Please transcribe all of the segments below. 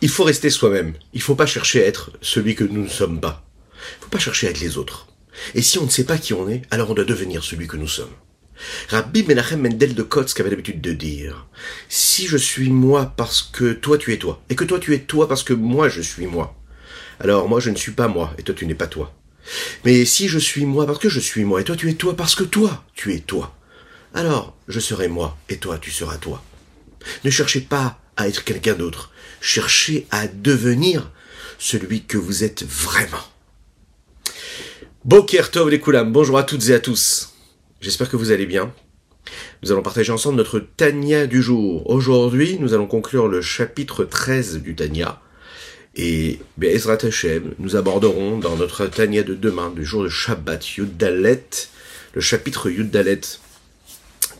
il faut rester soi-même. Il faut pas chercher à être celui que nous ne sommes pas. Il faut pas chercher à être les autres. Et si on ne sait pas qui on est, alors on doit devenir celui que nous sommes. Rabbi Menachem Mendel de Kotsk avait l'habitude de dire, si je suis moi parce que toi tu es toi, et que toi tu es toi parce que moi je suis moi, alors moi je ne suis pas moi, et toi tu n'es pas toi. Mais si je suis moi parce que je suis moi, et toi tu es toi parce que toi tu es toi, alors je serai moi, et toi tu seras toi. Ne cherchez pas à être quelqu'un d'autre, cherchez à devenir celui que vous êtes vraiment. Boker Tov les Koulam, bonjour à toutes et à tous. J'espère que vous allez bien. Nous allons partager ensemble notre Tania du jour. Aujourd'hui, nous allons conclure le chapitre 13 du Tania. Et Be'ezrat Hashem, nous aborderons dans notre Tania de demain, du jour de Shabbat, Yuddalet, le chapitre Yuddalet,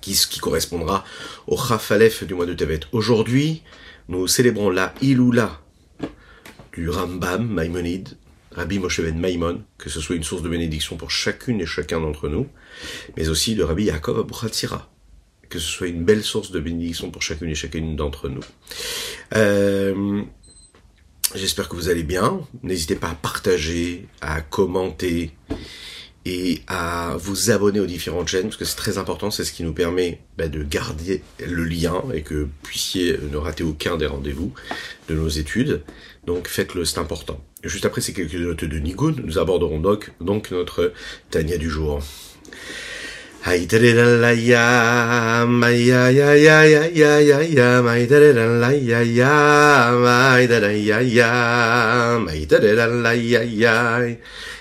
qui, qui correspondra au Chafalef du mois de Tevet. Aujourd'hui, nous célébrons la Iloula du Rambam Maïmonide, Rabbi Moshe Ben Maimon, que ce soit une source de bénédiction pour chacune et chacun d'entre nous, mais aussi de Rabbi Yaakov Abuchatzira, que ce soit une belle source de bénédiction pour chacune et chacune d'entre nous. Euh, J'espère que vous allez bien. N'hésitez pas à partager, à commenter et à vous abonner aux différentes chaînes, parce que c'est très important, c'est ce qui nous permet bah, de garder le lien et que vous puissiez ne rater aucun des rendez-vous de nos études. Donc faites-le, c'est important. Juste après ces quelques notes de Nigun, nous aborderons donc, donc notre Tania du jour.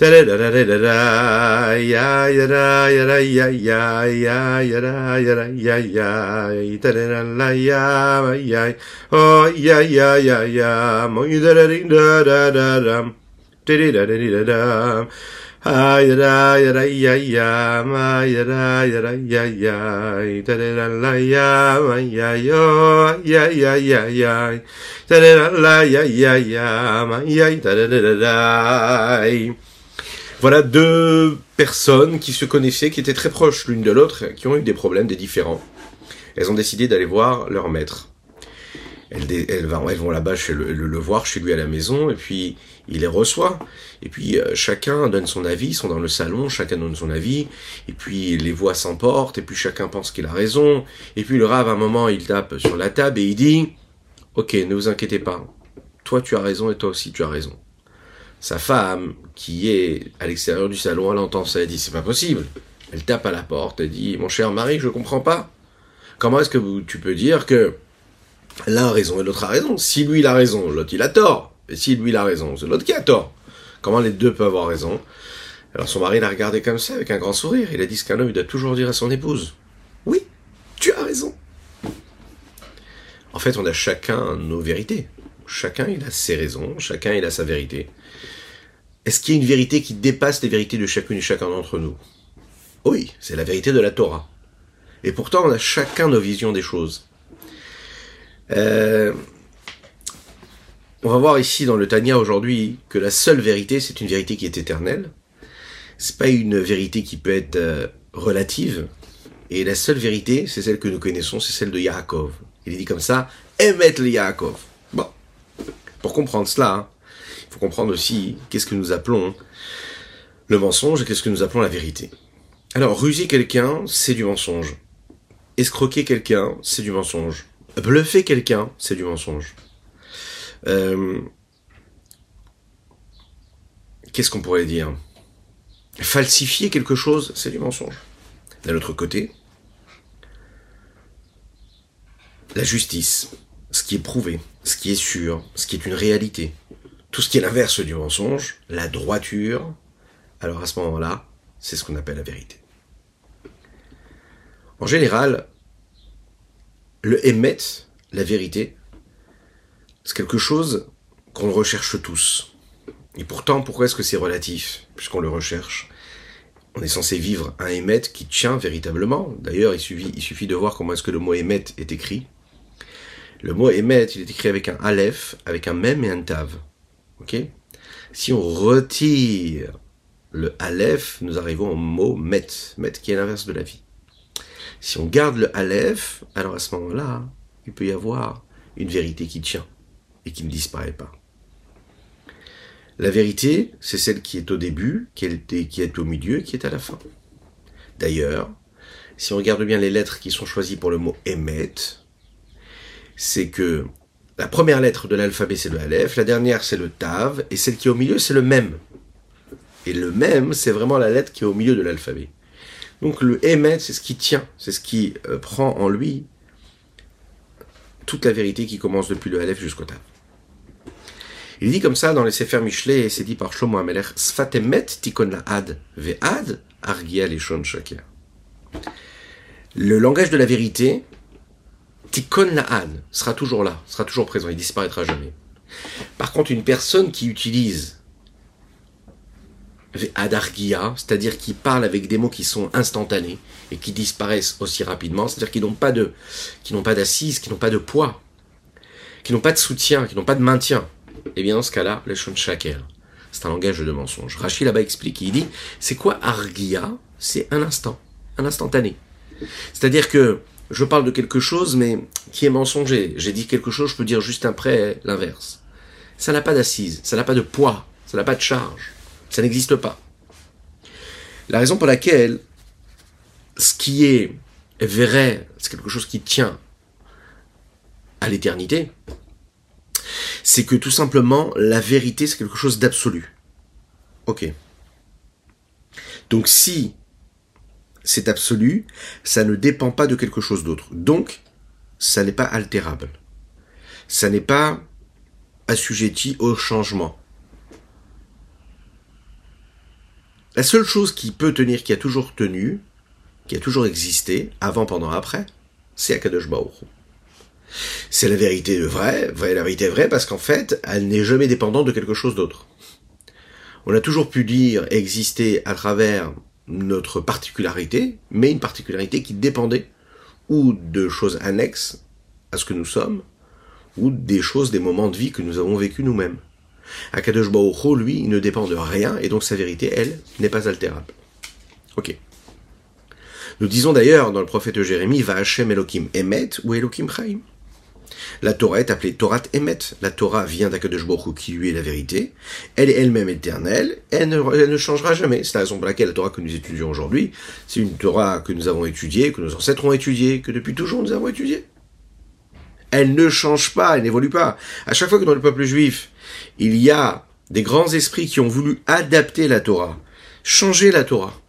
da da da da da da da ya ya da ya da ya ya ya ya da ya da ya ya da da da la ya ya oh ya ya ya ya mo ya da da da da da da da Ay da ya da ya ya ma ya da ya da ya ya da da la ya ma ya yo ya ya ya ya da da la ya ya ya ma ya da da da da da Voilà deux personnes qui se connaissaient, qui étaient très proches l'une de l'autre, qui ont eu des problèmes, des différends. Elles ont décidé d'aller voir leur maître. Elles, vont là-bas chez le, voir chez lui à la maison et puis il les reçoit et puis euh, chacun donne son avis, ils sont dans le salon, chacun donne son avis et puis les voix s'emportent et puis chacun pense qu'il a raison et puis le rave à un moment il tape sur la table et il dit ok ne vous inquiétez pas toi tu as raison et toi aussi tu as raison sa femme qui est à l'extérieur du salon elle entend ça elle dit c'est pas possible elle tape à la porte elle dit mon cher mari je comprends pas comment est-ce que tu peux dire que l'un a raison et l'autre a raison? Si lui il a raison, l'autre il a tort. Et si lui il a raison, c'est l'autre qui a tort. Comment les deux peuvent avoir raison? Alors son mari l'a regardé comme ça, avec un grand sourire. Il a dit ce qu'un homme doit toujours dire à son épouse. Oui, tu as raison. En fait, on a chacun nos vérités. Chacun il a ses raisons, chacun il a sa vérité. Est-ce qu'il y a une vérité qui dépasse les vérités de chacune et chacun d'entre nous Oui, c'est la vérité de la Torah. Et pourtant, on a chacun nos visions des choses. Euh, on va voir ici dans le Tania aujourd'hui que la seule vérité, c'est une vérité qui est éternelle. C'est pas une vérité qui peut être euh, relative. Et la seule vérité, c'est celle que nous connaissons, c'est celle de Yaakov. Il est dit comme ça, émet le Yaakov. Bon. Pour comprendre cela, hein, faut comprendre aussi qu'est-ce que nous appelons le mensonge et qu'est-ce que nous appelons la vérité. Alors, ruser quelqu'un, c'est du mensonge. Escroquer quelqu'un, c'est du mensonge. Bluffer quelqu'un, c'est du mensonge. Euh, Qu'est-ce qu'on pourrait dire? Falsifier quelque chose, c'est du mensonge. D'un autre côté, la justice, ce qui est prouvé, ce qui est sûr, ce qui est une réalité, tout ce qui est l'inverse du mensonge, la droiture, alors à ce moment-là, c'est ce qu'on appelle la vérité. En général, le émet, la vérité, c'est quelque chose qu'on recherche tous. Et pourtant, pourquoi est-ce que c'est relatif, puisqu'on le recherche? On est censé vivre un émet qui tient véritablement. D'ailleurs, il suffit, de voir comment est-ce que le mot émet est écrit. Le mot émet, il est écrit avec un aleph, avec un mem et un tav. Si on retire le aleph, nous arrivons au mot met, met qui est l'inverse de la vie. Si on garde le aleph, alors à ce moment-là, il peut y avoir une vérité qui tient et qui ne disparaît pas. La vérité, c'est celle qui est au début, qui est, qui est au milieu qui est à la fin. D'ailleurs, si on regarde bien les lettres qui sont choisies pour le mot émet, c'est que la première lettre de l'alphabet c'est le Aleph, la dernière c'est le Tav, et celle qui est au milieu c'est le Mem. Et le Mem, c'est vraiment la lettre qui est au milieu de l'alphabet. Donc le Emet, c'est ce qui tient, c'est ce qui euh, prend en lui toute la vérité qui commence depuis le Aleph jusqu'au Tav. Il dit comme ça dans les Sefer Michelet, et c'est dit par Shlomo Amelech, Sfatemet tikon ad ve'ad argia leshon shaker. Le langage de la vérité, tikon ad, sera toujours là, sera toujours présent, il disparaîtra jamais. Par contre, une personne qui utilise adargia, c'est-à-dire qui parle avec des mots qui sont instantanés et qui disparaissent aussi rapidement, c'est-à-dire qui n'ont pas de, qui n'ont pas d'assises, qui n'ont pas de poids, qui n'ont pas de soutien, qui n'ont pas de maintien. Et eh bien dans ce cas-là, le shon shaker, c'est un langage de mensonge. Rachid là-bas explique, il dit, c'est quoi argia? C'est un instant, un instantané. C'est-à-dire que je parle de quelque chose, mais qui est mensonger. J'ai dit quelque chose, je peux dire juste après l'inverse. Ça n'a pas d'assise, ça n'a pas de poids, ça n'a pas de charge. Ça n'existe pas. La raison pour laquelle ce qui est vrai, c'est quelque chose qui tient à l'éternité, c'est que tout simplement, la vérité, c'est quelque chose d'absolu. Ok. Donc si c'est absolu, ça ne dépend pas de quelque chose d'autre. Donc, ça n'est pas altérable. Ça n'est pas assujetti au changement. La seule chose qui peut tenir, qui a toujours tenu, qui a toujours existé, avant, pendant, après, c'est Akadosh C'est la vérité vraie, la vérité vraie, parce qu'en fait, elle n'est jamais dépendante de quelque chose d'autre. On a toujours pu dire exister à travers notre particularité, mais une particularité qui dépendait ou de choses annexes à ce que nous sommes, ou des choses, des moments de vie que nous avons vécu nous-mêmes. Akadosh Baruch lui, ne dépend de rien, et donc sa vérité, elle, n'est pas altérable. Ok. Nous disons d'ailleurs dans le prophète Jérémie, va Hashem Elohim Emet ou Elohim Chaim. La Torah est appelée Torah Emet. La Torah vient d'Akadosh Baruch qui lui est la vérité. Elle est elle-même éternelle. Elle ne, elle ne changera jamais. C'est la raison pour laquelle la Torah que nous étudions aujourd'hui, c'est une Torah que nous avons étudiée, que nos ancêtres ont étudiée, que depuis toujours nous avons étudiée. Elle ne change pas, elle n'évolue pas. À chaque fois que dans le peuple juif, il y a des grands esprits qui ont voulu adapter la Torah, changer la Torah,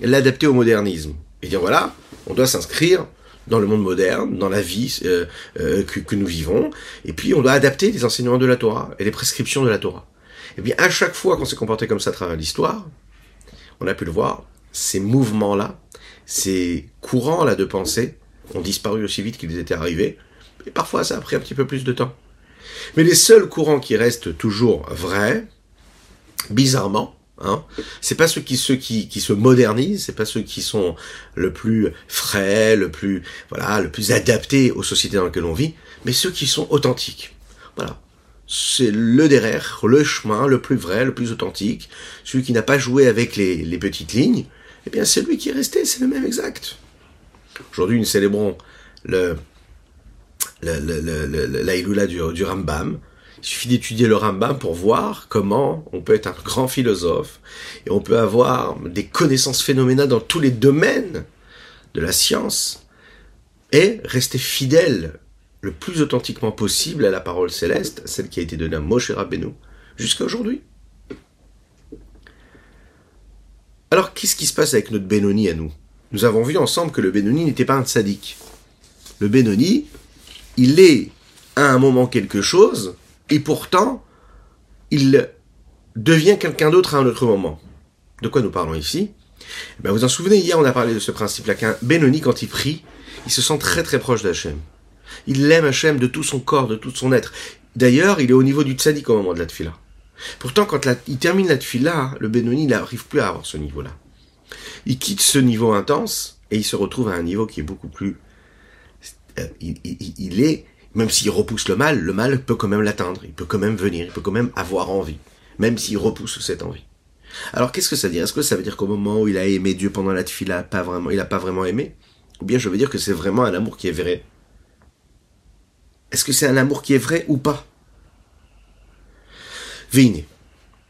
l'adapter au modernisme, et dire voilà, on doit s'inscrire dans le monde moderne, dans la vie euh, euh, que, nous vivons, et puis on doit adapter les enseignements de la Torah et les prescriptions de la Torah. Et bien à chaque fois qu'on s'est comporté comme ça à travers l'histoire, on a pu le voir, ces mouvements-là, ces courants-là de pensée ont disparu aussi vite qu'ils étaient arrivés, et parfois ça a pris un petit peu plus de temps. Mais les seuls courants qui restent toujours vrais, bizarrement, Hein c'est pas ceux qui se modernisent, c'est pas ceux qui sont le plus frais, le plus voilà, le plus adapté aux sociétés dans lesquelles on vit, mais ceux qui sont authentiques. Voilà, c'est le derrière, le chemin le plus vrai, le plus authentique, celui qui n'a pas joué avec les, petites lignes. Eh bien, c'est lui qui est resté, c'est le même exact. Aujourd'hui, nous célébrons le l'Aïloula du, du Rambam. Il suffit d'étudier le Rambam pour voir comment on peut être un grand philosophe et on peut avoir des connaissances phénoménales dans tous les domaines de la science et rester fidèle le plus authentiquement possible à la parole céleste, celle qui a été donnée à Moshe Rabbeinu, jusqu'à aujourd'hui. Alors, qu'est-ce qui se passe avec notre Benoni à nous? Nous avons vu ensemble que le Benoni n'était pas un sadique. Le Benoni, il est à un moment quelque chose, et pourtant, il devient quelqu'un d'autre à un autre moment. De quoi nous parlons ici? Eh ben Vous en souvenez, hier on a parlé de ce principe-là, qu'un Benoni, quand il prie, il se sent très très proche d'Hachem. Il aime Hachem de tout son corps, de tout son être. D'ailleurs, il est au niveau du tzaddik au moment de la tfila. Pourtant, quand il termine la tfila, le Benoni n'arrive plus à avoir ce niveau-là. Il quitte ce niveau intense et il se retrouve à un niveau qui est beaucoup plus... Euh, il, est, même s'il repousse le mal, le mal peut quand même l'atteindre, il peut quand même venir, il peut quand même avoir envie, même s'il repousse cette envie. Alors qu'est-ce que ça veut dire? Est-ce que ça veut dire qu'au moment où il a aimé Dieu pendant la vraiment, il n'a pas vraiment aimé? Ou bien je veux dire que c'est vraiment un amour qui est vrai? Est-ce que c'est un amour qui est vrai ou pas? Vine.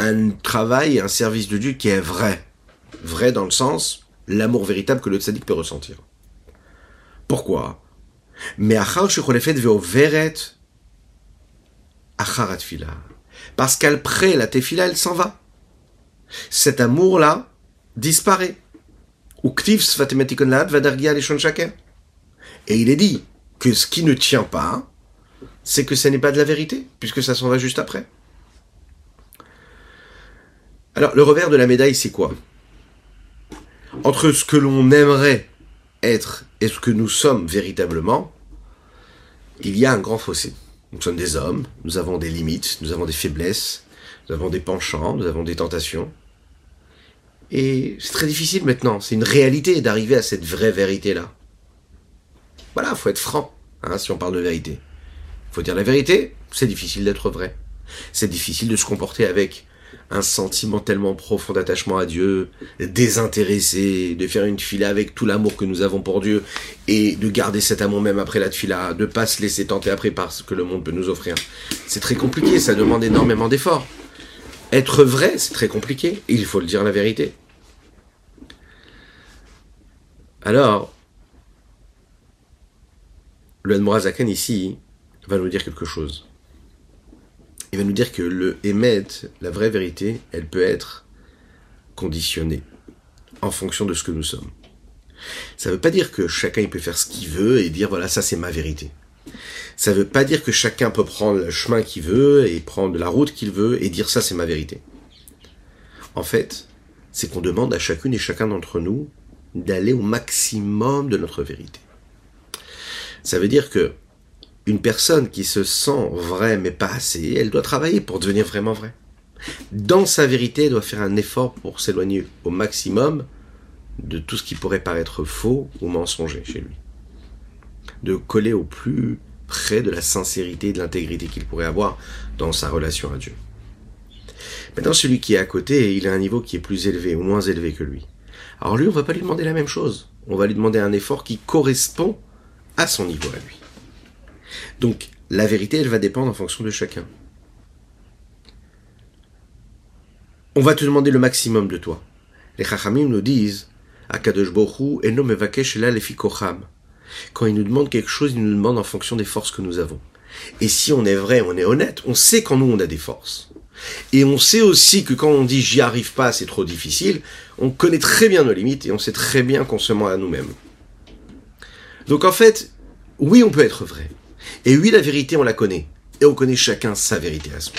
un travail, un service de Dieu qui est vrai. Vrai dans le sens, l'amour véritable que le tzaddik peut ressentir. Pourquoi? Mais parce qu'après la tefila, elle s'en va. Cet amour-là disparaît. Et il est dit que ce qui ne tient pas, c'est que ce n'est pas de la vérité, puisque ça s'en va juste après. Alors, le revers de la médaille, c'est quoi? Entre ce que l'on aimerait être et ce que nous sommes véritablement, il y a un grand fossé. Nous sommes des hommes, nous avons des limites, nous avons des faiblesses, nous avons des penchants, nous avons des tentations. Et c'est très difficile maintenant, c'est une réalité d'arriver à cette vraie vérité-là. Voilà, faut être franc, hein, si on parle de vérité. Faut dire la vérité, c'est difficile d'être vrai. C'est difficile de se comporter avec un sentiment tellement profond d'attachement à Dieu, désintéressé, de faire une fila avec tout l'amour que nous avons pour Dieu et de garder cet amour même après la fila, de pas se laisser tenter après par ce que le monde peut nous offrir. C'est très compliqué, ça demande énormément d'efforts. Être vrai, c'est très compliqué, il faut le dire la vérité. Alors, le Admorazakan ici va nous dire quelque chose il va nous dire que le émet, la vraie vérité, elle peut être conditionnée en fonction de ce que nous sommes. Ça ne veut pas dire que chacun il peut faire ce qu'il veut et dire voilà ça c'est ma vérité. Ça ne veut pas dire que chacun peut prendre le chemin qu'il veut et prendre la route qu'il veut et dire ça c'est ma vérité. En fait, c'est qu'on demande à chacune et chacun d'entre nous d'aller au maximum de notre vérité. Ça veut dire que une personne qui se sent vraie mais pas assez, elle doit travailler pour devenir vraiment vraie. Dans sa vérité, elle doit faire un effort pour s'éloigner au maximum de tout ce qui pourrait paraître faux ou mensonger chez lui. De coller au plus près de la sincérité et de l'intégrité qu'il pourrait avoir dans sa relation à Dieu. Maintenant, celui qui est à côté, il a un niveau qui est plus élevé ou moins élevé que lui. Alors lui, on va pas lui demander la même chose. On va lui demander un effort qui correspond à son niveau à lui. Donc, la vérité, elle va dépendre en fonction de chacun. On va te demander le maximum de toi. Les Chachamim nous disent, Quand il nous demande quelque chose, il nous demande en fonction des forces que nous avons. Et si on est vrai, on est honnête, on sait qu'en nous on a des forces. Et on sait aussi que quand on dit j'y arrive pas, c'est trop difficile, on connaît très bien nos limites et on sait très bien qu'on se ment à nous-mêmes. Donc en fait, oui, on peut être vrai. Et oui, la vérité, on la connaît. Et on connaît chacun sa vérité à soi.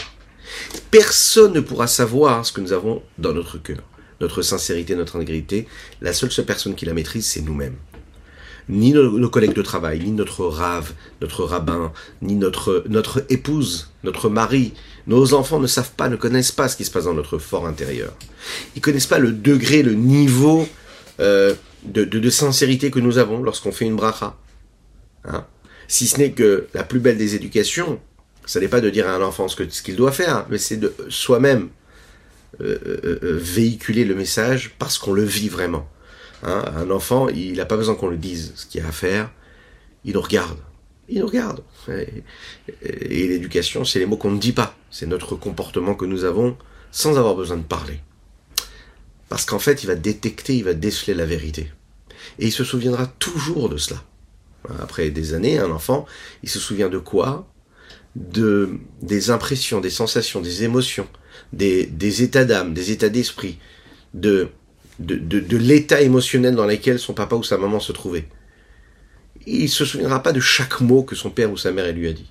Personne ne pourra savoir ce que nous avons dans notre cœur, notre sincérité, notre intégrité. La seule, seule personne qui la maîtrise, c'est nous-mêmes. Ni nos, collègues de travail, ni notre rave, notre rabbin, ni notre, notre épouse, notre mari, nos enfants ne savent pas, ne connaissent pas ce qui se passe dans notre fort intérieur. Ils connaissent pas le degré, le niveau euh, de, de, sincérité que nous avons lorsqu'on fait une bracha. Hein? Si ce n'est que la plus belle des éducations, ça n'est pas de dire à un enfant ce qu'il doit faire, mais c'est de soi-même euh, euh, euh, véhiculer le message parce qu'on le vit vraiment. Hein, un enfant, il n'a pas besoin qu'on le dise ce qu'il a à faire, il nous regarde. Il nous regarde. Et, l'éducation, c'est les mots qu'on ne dit pas. C'est notre comportement que nous avons sans avoir besoin de parler. Parce qu'en fait, il va détecter, il va déceler la vérité. Et il se souviendra toujours de cela. Après des années, un enfant, il se souvient de quoi? De, Des impressions, des sensations, des émotions, des, états d'âme, des états d'esprit, de, l'état émotionnel dans lequel son papa ou sa maman se trouvaient. Il se souviendra pas de chaque mot que son père ou sa mère lui a dit.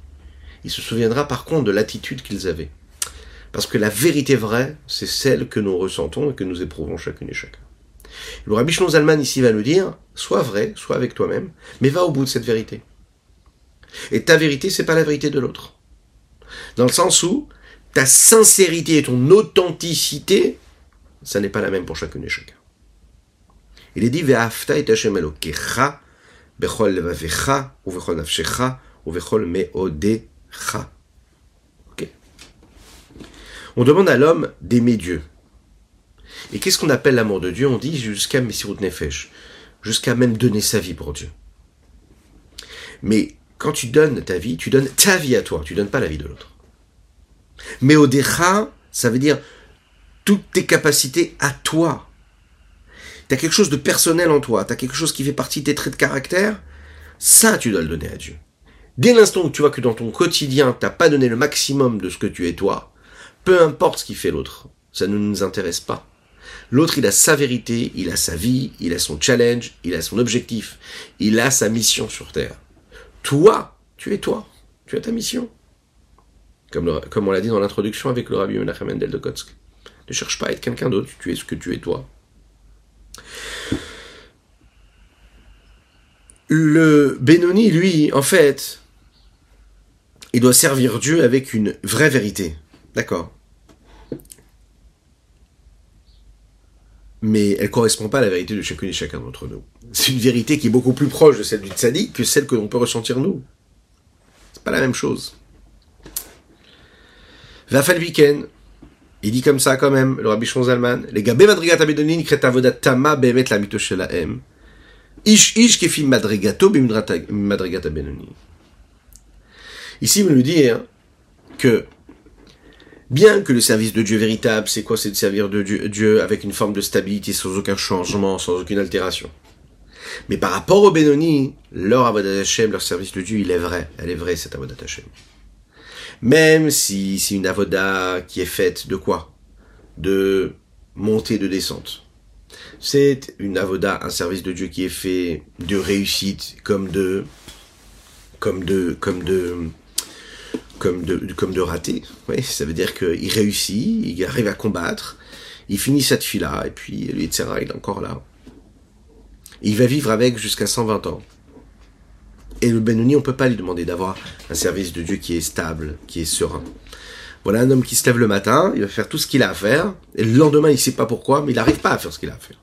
Il se souviendra par contre de l'attitude qu'ils avaient. Parce que la vérité vraie, c'est celle que nous ressentons et que nous éprouvons chacune et chacun. Le Rabbi Zalman ici va nous dire, sois vrai, sois avec toi-même, mais va au bout de cette vérité. Et ta vérité, c'est pas la vérité de l'autre. Dans le sens où ta sincérité et ton authenticité, ça n'est pas la même pour chacune et chacun. Il est dit, Ve'afta et bechol ou nafshecha, ou. On demande à l'homme d'aimer Dieu. Et qu'est-ce qu'on appelle l'amour de Dieu? On dit jusqu'à Messirut Nefesh, jusqu'à même donner sa vie pour Dieu. Mais quand tu donnes ta vie, tu donnes ta vie à toi, tu donnes pas la vie de l'autre. Mais au ça veut dire toutes tes capacités à toi. Tu as quelque chose de personnel en toi, tu as quelque chose qui fait partie de tes traits de caractère, ça tu dois le donner à Dieu. Dès l'instant où tu vois que dans ton quotidien, tu n'as pas donné le maximum de ce que tu es toi, peu importe ce qui fait l'autre, ça ne nous intéresse pas. L'autre, il a sa vérité, il a sa vie, il a son challenge, il a son objectif, il a sa mission sur Terre. Toi, tu es toi, tu as ta mission. Comme, on l'a dit dans l'introduction avec le Rabbi Menachem Mendel de Kotsk. Ne cherche pas à être quelqu'un d'autre, tu es ce que tu es toi. Le Benoni, lui, en fait, il doit servir Dieu avec une vraie vérité. D'accord. Mais elle correspond pas à la vérité de chacune et chacun d'entre nous. C'est une vérité qui est beaucoup plus proche de celle du tzaddik que celle que l'on peut ressentir nous. C'est pas la même chose. Vafal week il dit comme ça quand même, le Rabbi Zalman, les gars, madrigat abedonin kret avodat tama bemet la mito shelaem. Ish ish kefi madrigato madrigat abedonin. Ici, vous nous dit hein, que Bien que le service de Dieu véritable, c'est quoi C'est de servir de Dieu, avec une forme de stabilité, sans aucun changement, sans aucune altération. Mais par rapport au Benoni, leur Avodat Hashem, leur service de Dieu, il est vrai. Elle est vraie, cette Avodat Hashem. Même si c'est une Avoda qui est faite de quoi? De montée, de descente. C'est une Avoda, un service de Dieu qui est fait de réussite, comme de, comme de, comme de, comme de, comme rater. Oui, ça veut dire qu'il réussit, il arrive à combattre, il finit cette fille-là, et puis, etc., il est encore là. il va vivre avec jusqu'à 120 ans. Et le Benoni, on peut pas lui demander d'avoir un service de Dieu qui est stable, qui est serein. Voilà un homme qui se lève le matin, il va faire tout ce qu'il a à faire, et le lendemain, il sait pas pourquoi, mais il n'arrive pas à faire ce qu'il a à faire.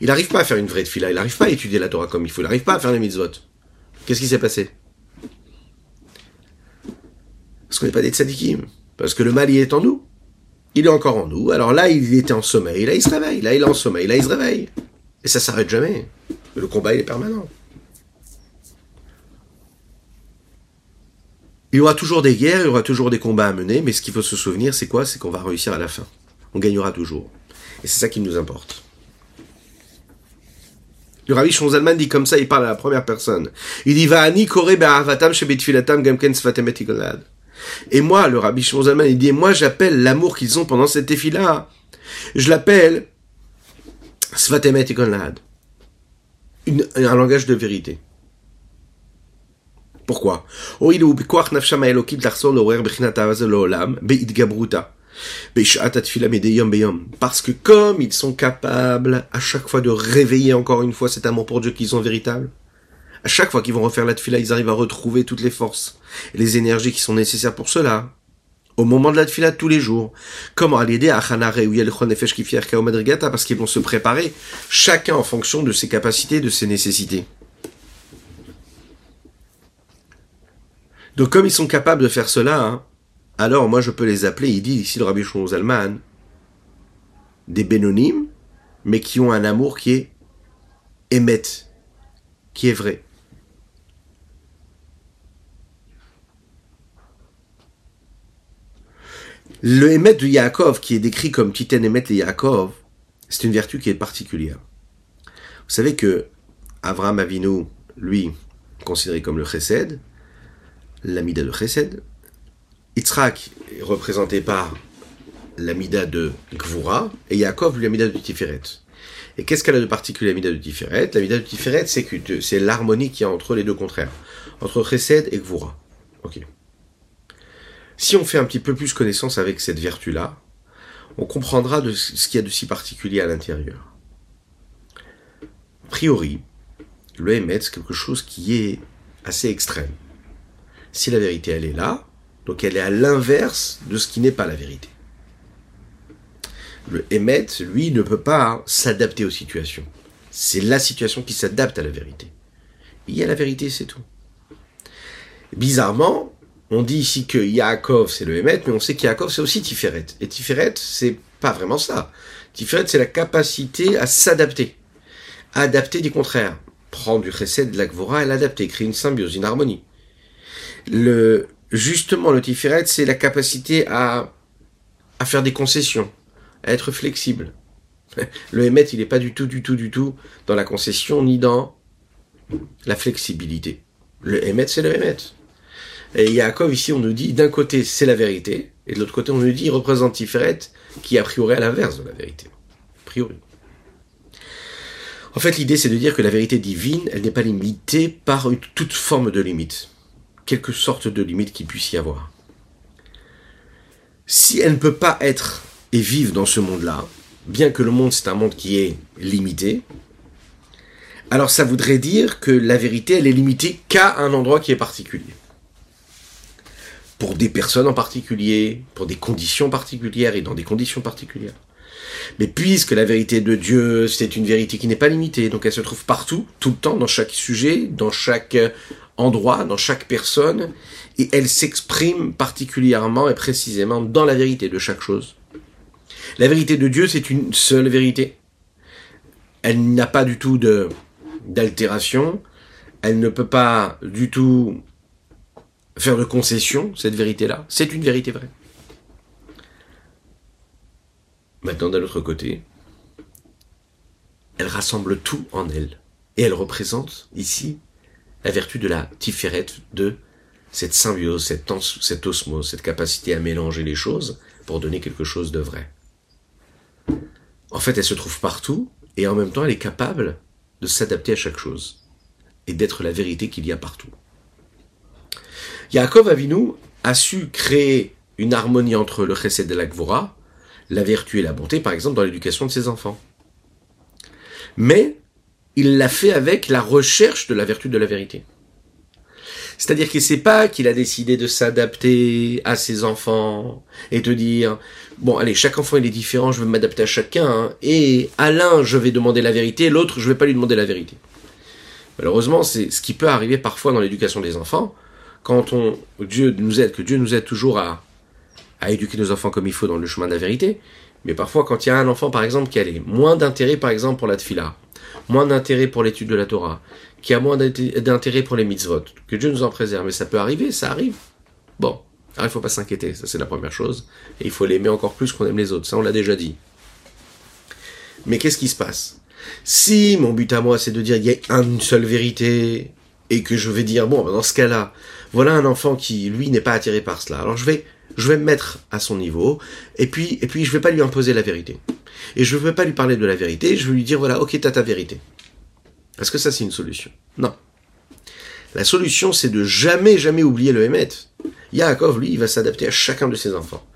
Il n'arrive pas à faire une vraie fila, il n'arrive pas à étudier la Torah comme il faut, il n'arrive pas à faire les mitzvot. Qu'est-ce qui s'est passé? Parce qu'on n'est pas des tzadikim. Parce que le mal, il est en nous. Il est encore en nous. Alors là, il était en sommeil. Là, il se réveille. Là, il est en sommeil. Là, il se réveille. Et ça s'arrête jamais. Le combat, il est permanent. Il y aura toujours des guerres, il y aura toujours des combats à mener, mais ce qu'il faut se souvenir, c'est quoi? C'est qu'on va réussir à la fin. On gagnera toujours. Et c'est ça qui nous importe. Le Rabbi Shonzalman dit comme ça, il parle à la première personne. Il dit, va ani kore be'avatam shebetfilatam gamken sfatemet et moi, le Rabbi Shimon il dit, moi j'appelle l'amour qu'ils ont pendant cette défi-là, je l'appelle Svatemet Ikonlad. Un langage de vérité. Pourquoi? Parce que comme ils sont capables à chaque fois de réveiller encore une fois cet amour pour Dieu qu'ils ont véritable, à chaque fois qu'ils vont refaire la tefila, ils arrivent à retrouver toutes les forces et les énergies qui sont nécessaires pour cela. Au moment de la tefila tous les jours. Comment l'aider à Hanare ou parce qu'ils vont se préparer, chacun en fonction de ses capacités, de ses nécessités. Donc comme ils sont capables de faire cela, hein, alors moi je peux les appeler, il dit ici le Rabbi Zalman, des bénonymes, mais qui ont un amour qui est émet, qui est vrai. Le Emet de Yaakov, qui est décrit comme Titen Emet le Yaakov, c'est une vertu qui est particulière. Vous savez que Avraham Avinu, lui, considéré comme le Chesed, l'amida de Chesed, Yitzhak est représenté par l'amida de Gvura, et Yaakov, lui, l'amida de Tiferet. Et qu'est-ce qu'elle a de particulier, la Mida de Tiferet? La Mida de Tiferet, c'est c'est l'harmonie qu'il y a entre les deux contraires, entre Chesed et Gvura. Ok. Si on fait un petit peu plus connaissance avec cette vertu-là, on comprendra ce qu'il y a de si particulier à l'intérieur. A priori, le Hémet, c'est quelque chose qui est assez extrême. Si la vérité, elle est là, donc elle est à l'inverse de ce qui n'est pas la vérité. Le Hémet, lui, ne peut pas s'adapter aux situations. C'est la situation qui s'adapte à la vérité. Il y a la vérité, c'est tout. Bizarrement, on dit ici que Yaakov c'est le Hémet, mais on sait qu'Yaakov c'est aussi Tiferet. Et Tiferet, c'est pas vraiment ça. Tiferet, c'est la capacité à s'adapter. Adapter des contraires. Prendre du chesed, de l'akvora et l'adapter, créer une symbiose, une harmonie. Le, justement, le Tiferet, c'est la capacité à, à faire des concessions, à être flexible. Le Hémet, il n'est pas du tout, du tout, du tout dans la concession ni dans la flexibilité. Le Hémet, c'est le Hémet. Et Yaakov, ici, on nous dit, d'un côté, c'est la vérité, et de l'autre côté, on nous dit, il représente qui a priori à l'inverse de la vérité. A priori. En fait, l'idée, c'est de dire que la vérité divine, elle n'est pas limitée par toute forme de limite. Quelque sorte de limite qu'il puisse y avoir. Si elle ne peut pas être et vivre dans ce monde-là, bien que le monde, c'est un monde qui est limité, alors ça voudrait dire que la vérité, elle est limitée qu'à un endroit qui est particulier pour des personnes en particulier, pour des conditions particulières et dans des conditions particulières. Mais puisque la vérité de Dieu, c'est une vérité qui n'est pas limitée, donc elle se trouve partout, tout le temps, dans chaque sujet, dans chaque endroit, dans chaque personne, et elle s'exprime particulièrement et précisément dans la vérité de chaque chose. La vérité de Dieu, c'est une seule vérité. Elle n'a pas du tout d'altération, elle ne peut pas du tout faire de concessions, cette vérité-là. C'est une vérité vraie. Maintenant, d'un autre côté, elle rassemble tout en elle. Et elle représente ici la vertu de la tiférette de cette symbiose, cette, cette osmose, cette capacité à mélanger les choses pour donner quelque chose de vrai. En fait, elle se trouve partout et en même temps, elle est capable de s'adapter à chaque chose et d'être la vérité qu'il y a partout. Yaakov Avinu a su créer une harmonie entre le chesed et la gvora, la vertu et la bonté, par exemple, dans l'éducation de ses enfants. Mais il l'a fait avec la recherche de la vertu de la vérité. C'est-à-dire qu'il ne sait pas qu'il a décidé de s'adapter à ses enfants et de dire bon allez chaque enfant il est différent, je vais m'adapter à chacun hein, et à l'un je vais demander la vérité, l'autre je vais pas lui demander la vérité. Malheureusement c'est ce qui peut arriver parfois dans l'éducation des enfants quand on, Dieu nous aide, que Dieu nous aide toujours à, éduquer nos enfants comme il faut dans le chemin de la vérité, mais parfois quand il y a un enfant par exemple qui a moins d'intérêt par exemple pour la tfila, moins d'intérêt pour l'étude de la Torah, qui a moins d'intérêt pour les mitzvot, que Dieu nous en préserve, mais ça peut arriver, ça arrive. Bon, alors il faut pas s'inquiéter, ça c'est la première chose, et il faut l'aimer encore plus qu'on aime les autres, ça on l'a déjà dit. Mais qu'est-ce qui se passe? Si mon but à moi c'est de dire il y a une seule vérité, et que je vais dire bon ben, dans ce cas-là, voilà un enfant qui, lui, n'est pas attiré par cela. Alors je vais, je vais me mettre à son niveau, et puis, et puis je vais pas lui imposer la vérité. Et je ne vais pas lui parler de la vérité, je vais lui dire, voilà, ok, t'as ta vérité. Est-ce que ça, c'est une solution Non. La solution, c'est de jamais, jamais oublier le Hémet. Yaakov, lui, il va s'adapter à chacun de ses enfants.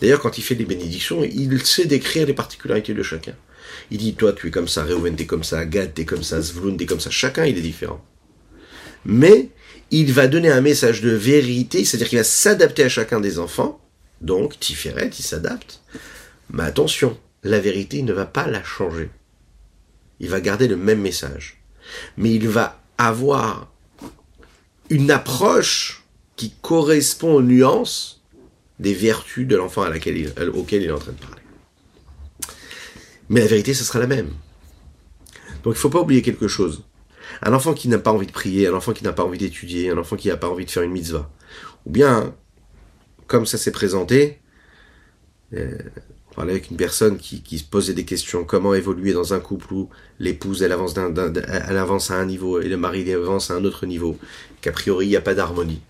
D'ailleurs, quand il fait des bénédictions, il sait décrire les particularités de chacun. Il dit, toi, tu es comme ça, Reuven, t'es comme ça, Gad, t'es comme ça, Zvloun, t'es comme ça. Chacun, il est différent. Mais il va donner un message de vérité, c'est-à-dire qu'il va s'adapter à chacun des enfants. Donc, Tiferet, il s'adapte. Mais attention, la vérité, il ne va pas la changer. Il va garder le même message. Mais il va avoir une approche qui correspond aux nuances des vertus de l'enfant auquel il est en train de parler. Mais la vérité, ce sera la même. Donc il ne faut pas oublier quelque chose. Un enfant qui n'a pas envie de prier, un enfant qui n'a pas envie d'étudier, un enfant qui n'a pas envie de faire une mitzvah. Ou bien, comme ça s'est présenté, euh, on parlait avec une personne qui, se posait des questions, comment évoluer dans un couple où l'épouse elle avance, à un niveau et le mari avance à un autre niveau, qu'a priori il n'y a pas d'harmonie.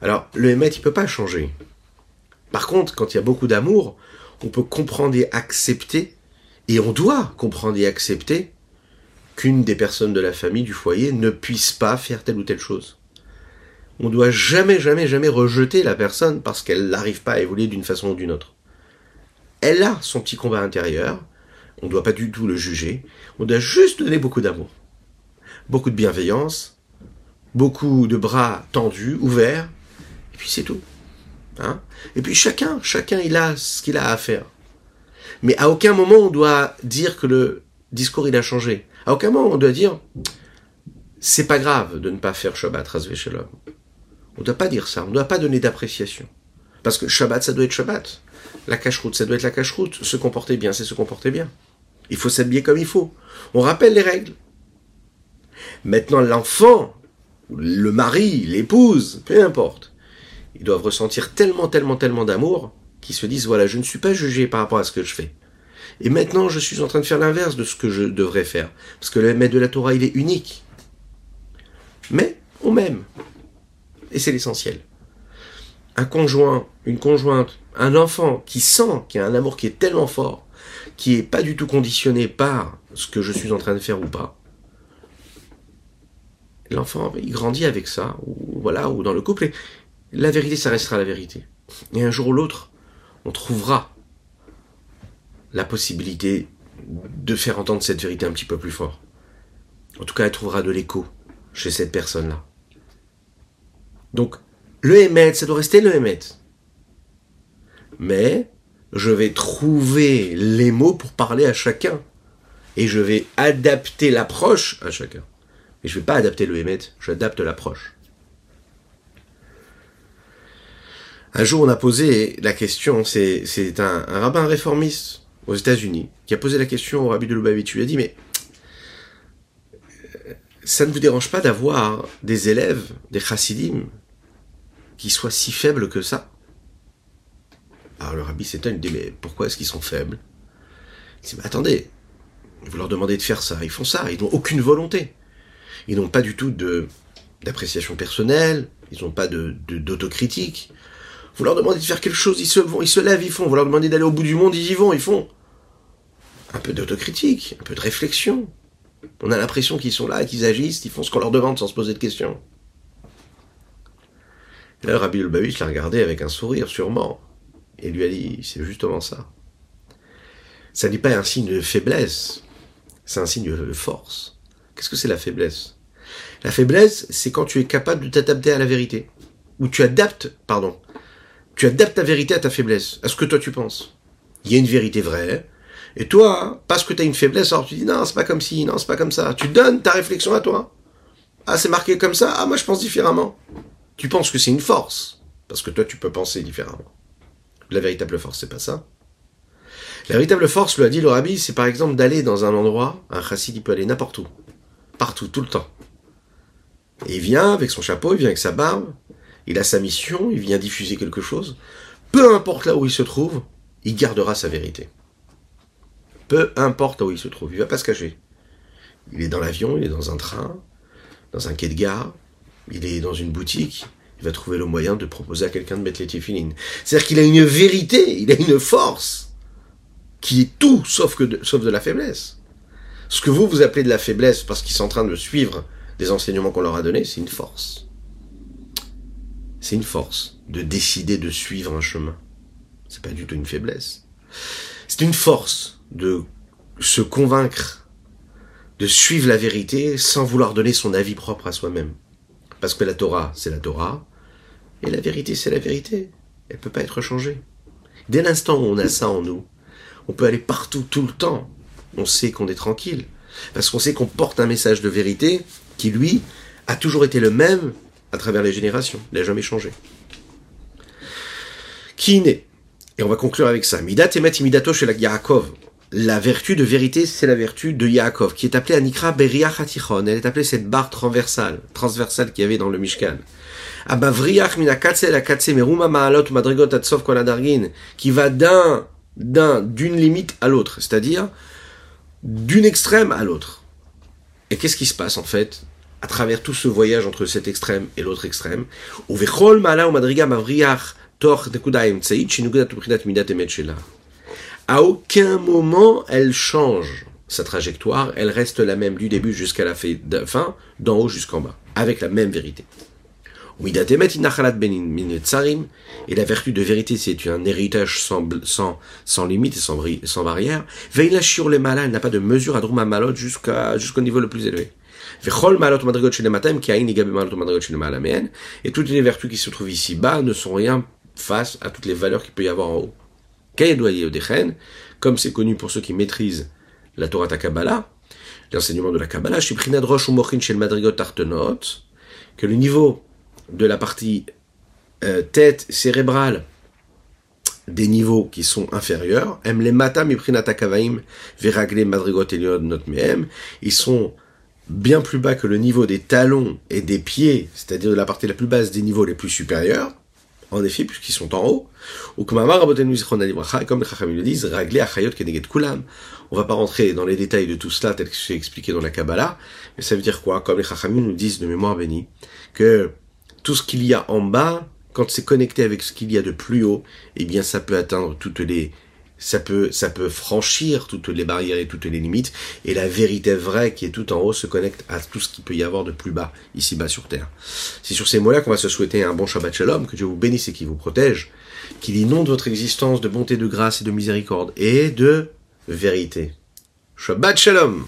Alors, le Hémet, il peut pas changer. Par contre, quand il y a beaucoup d'amour, on peut comprendre et accepter Et on doit comprendre et accepter qu'une des personnes de la famille, du foyer, ne puisse pas faire telle ou telle chose. On doit jamais, jamais, jamais rejeter la personne parce qu'elle n'arrive pas à évoluer d'une façon ou d'une autre. Elle a son petit combat intérieur, on ne doit pas du tout le juger, on doit juste donner beaucoup d'amour, beaucoup de bienveillance, beaucoup de bras tendus, ouverts, et puis c'est tout. Hein? Et puis chacun, chacun il a ce qu'il a à faire. Mais à aucun moment on doit dire que le discours il a changé. À aucun moment on doit dire c'est pas grave de ne pas faire Shabbat Razvé Shalom. On ne doit pas dire ça, on ne doit pas donner d'appréciation. Parce que Shabbat ça doit être Shabbat. La cache-route ça doit être la cache-route. Se comporter bien c'est se comporter bien. Il faut s'habiller comme il faut. On rappelle les règles. Maintenant l'enfant, le mari, l'épouse, peu importe, ils doivent ressentir tellement, tellement, tellement d'amour qu'ils se disent voilà, je ne suis pas jugé par rapport à ce que je fais. Et maintenant, je suis en train de faire l'inverse de ce que je devrais faire. Parce que le maître de la Torah, il est unique. Mais on m'aime. Et c'est l'essentiel. Un conjoint, une conjointe, un enfant qui sent qu'il y a un amour qui est tellement fort, qui est pas du tout conditionné par ce que je suis en train de faire ou pas. L'enfant, il grandit avec ça, ou voilà, ou dans le couple. La vérité, ça restera la vérité. Et un jour ou l'autre, on trouvera la possibilité de faire entendre cette vérité un petit peu plus fort. En tout cas, elle trouvera de l'écho chez cette personne-là. Donc, le Hémet, ça doit rester le Hémet. Mais, je vais trouver les mots pour parler à chacun. Et je vais adapter l'approche à chacun. Mais je ne vais pas adapter le Hémet, j'adapte l'approche. Un jour, on a posé la question, c'est un, un rabbin réformiste aux États-Unis, qui a posé la question au rabbi de Lubavitch. Il lui a dit, mais euh, ça ne vous dérange pas d'avoir des élèves, des chassidim, qui soient si faibles que ça? Alors le rabbi s'étonne, il dit, mais pourquoi est-ce qu'ils sont faibles? Il dit, mais attendez, vous leur demandez de faire ça, ils font ça, ils n'ont aucune volonté. Ils n'ont pas du tout de d'appréciation personnelle, ils n'ont pas de d'autocritique. Vous leur demandez de faire quelque chose, ils se, vont, ils se lèvent, ils font. Vous leur demandez d'aller au bout du monde, ils y vont, ils font. Un peu d'autocritique, un peu de réflexion. On a l'impression qu'ils sont là, qu'ils agissent, ils font ce qu'on leur demande sans se poser de questions. Et là, Rabbi Lubavitch l'a regardé avec un sourire, sûrement, et lui a dit, c'est justement ça. Ça n'est pas un signe de faiblesse, c'est un signe de force. Qu'est-ce que c'est la faiblesse? La faiblesse, c'est quand tu es capable de t'adapter à la vérité. Ou tu adaptes, pardon, tu adaptes ta vérité à ta faiblesse, à ce que toi tu penses. Il y a une vérité vraie, et toi, parce que tu as une faiblesse, alors tu dis non, c'est pas comme si, non, c'est pas comme ça. Tu donnes ta réflexion à toi. Ah, c'est marqué comme ça, ah, moi je pense différemment. Tu penses que c'est une force, parce que toi tu peux penser différemment. La véritable force, c'est pas ça. La véritable force, le a dit le rabbi, c'est par exemple d'aller dans un endroit, un chassid, il peut aller n'importe où. Partout, tout le temps. Et il vient avec son chapeau, il vient avec sa barbe, il a sa mission, il vient diffuser quelque chose. Peu importe là où il se trouve, il gardera sa vérité. Peu importe là où il se trouve, il va pas se cacher. Il est dans l'avion, il est dans un train, dans un quai de gare, il est dans une boutique, il va trouver le moyen de proposer à quelqu'un de mettre les téfilines. C'est-à-dire qu'il a une vérité, il a une force, qui est tout sauf, que de, sauf de la faiblesse. Ce que vous, vous appelez de la faiblesse parce qu'ils sont en train de suivre des enseignements qu'on leur a donnés, c'est une force c'est une force de décider de suivre un chemin. C'est pas du tout une faiblesse. C'est une force de se convaincre, de suivre la vérité sans vouloir donner son avis propre à soi-même. Parce que la Torah, c'est la Torah, et la vérité, c'est la vérité. Elle peut pas être changée. Dès l'instant où on a ça en nous, on peut aller partout, tout le temps. On sait qu'on est tranquille. Parce qu'on sait qu'on porte un message de vérité qui, lui, a toujours été le même à travers les générations. Il n'a jamais changé. Qui naît Et on va conclure avec ça. Midat emet imidato chez la Yaakov. La vertu de vérité, c'est la vertu de Yaakov, qui est appelée Anikra Beriach Hatichon. Elle est appelée cette barre transversale, transversale qu'il y avait dans le Mishkan. Abavriach la meruma ma'alot madrigot atsov qui va d'un, d'un, d'une limite à l'autre, c'est-à-dire d'une extrême à l'autre. Et qu'est-ce qui se passe en fait? À travers tout ce voyage entre cet extrême et l'autre extrême, À aucun moment elle change sa trajectoire, elle reste la même du début jusqu'à la fin, d'en haut jusqu'en bas, avec la même vérité. Et la vertu de vérité, c'est un héritage sans, limite et sans, sans barrière. elle n'a pas de mesure à Drouma Malot jusqu'au niveau le plus élevé. Et toutes les vertus qui se trouvent ici-bas ne sont rien face à toutes les valeurs qu'il peut y avoir en haut. Comme c'est connu pour ceux qui maîtrisent la Torah Kabbalah, l'enseignement de la Kabbalah, que le niveau de la partie euh, tête cérébrale des niveaux qui sont inférieurs, les matam ils sont bien plus bas que le niveau des talons et des pieds, c'est-à-dire de la partie la plus basse des niveaux les plus supérieurs, en effet, puisqu'ils sont en haut, ou comme les Chachamim le disent, On va pas rentrer dans les détails de tout cela, tel que c'est expliqué dans la Kabbalah, mais ça veut dire quoi? Comme les Chachamim nous disent de mémoire bénie, que tout ce qu'il y a en bas, quand c'est connecté avec ce qu'il y a de plus haut, eh bien ça peut atteindre toutes les ça peut, ça peut franchir toutes les barrières et toutes les limites, et la vérité vraie qui est tout en haut se connecte à tout ce qu'il peut y avoir de plus bas, ici-bas sur Terre. C'est sur ces mots-là qu'on va se souhaiter un bon Shabbat Shalom, que Dieu vous bénisse et qu'il vous protège, qu'il inonde votre existence de bonté, de grâce et de miséricorde, et de vérité. Shabbat Shalom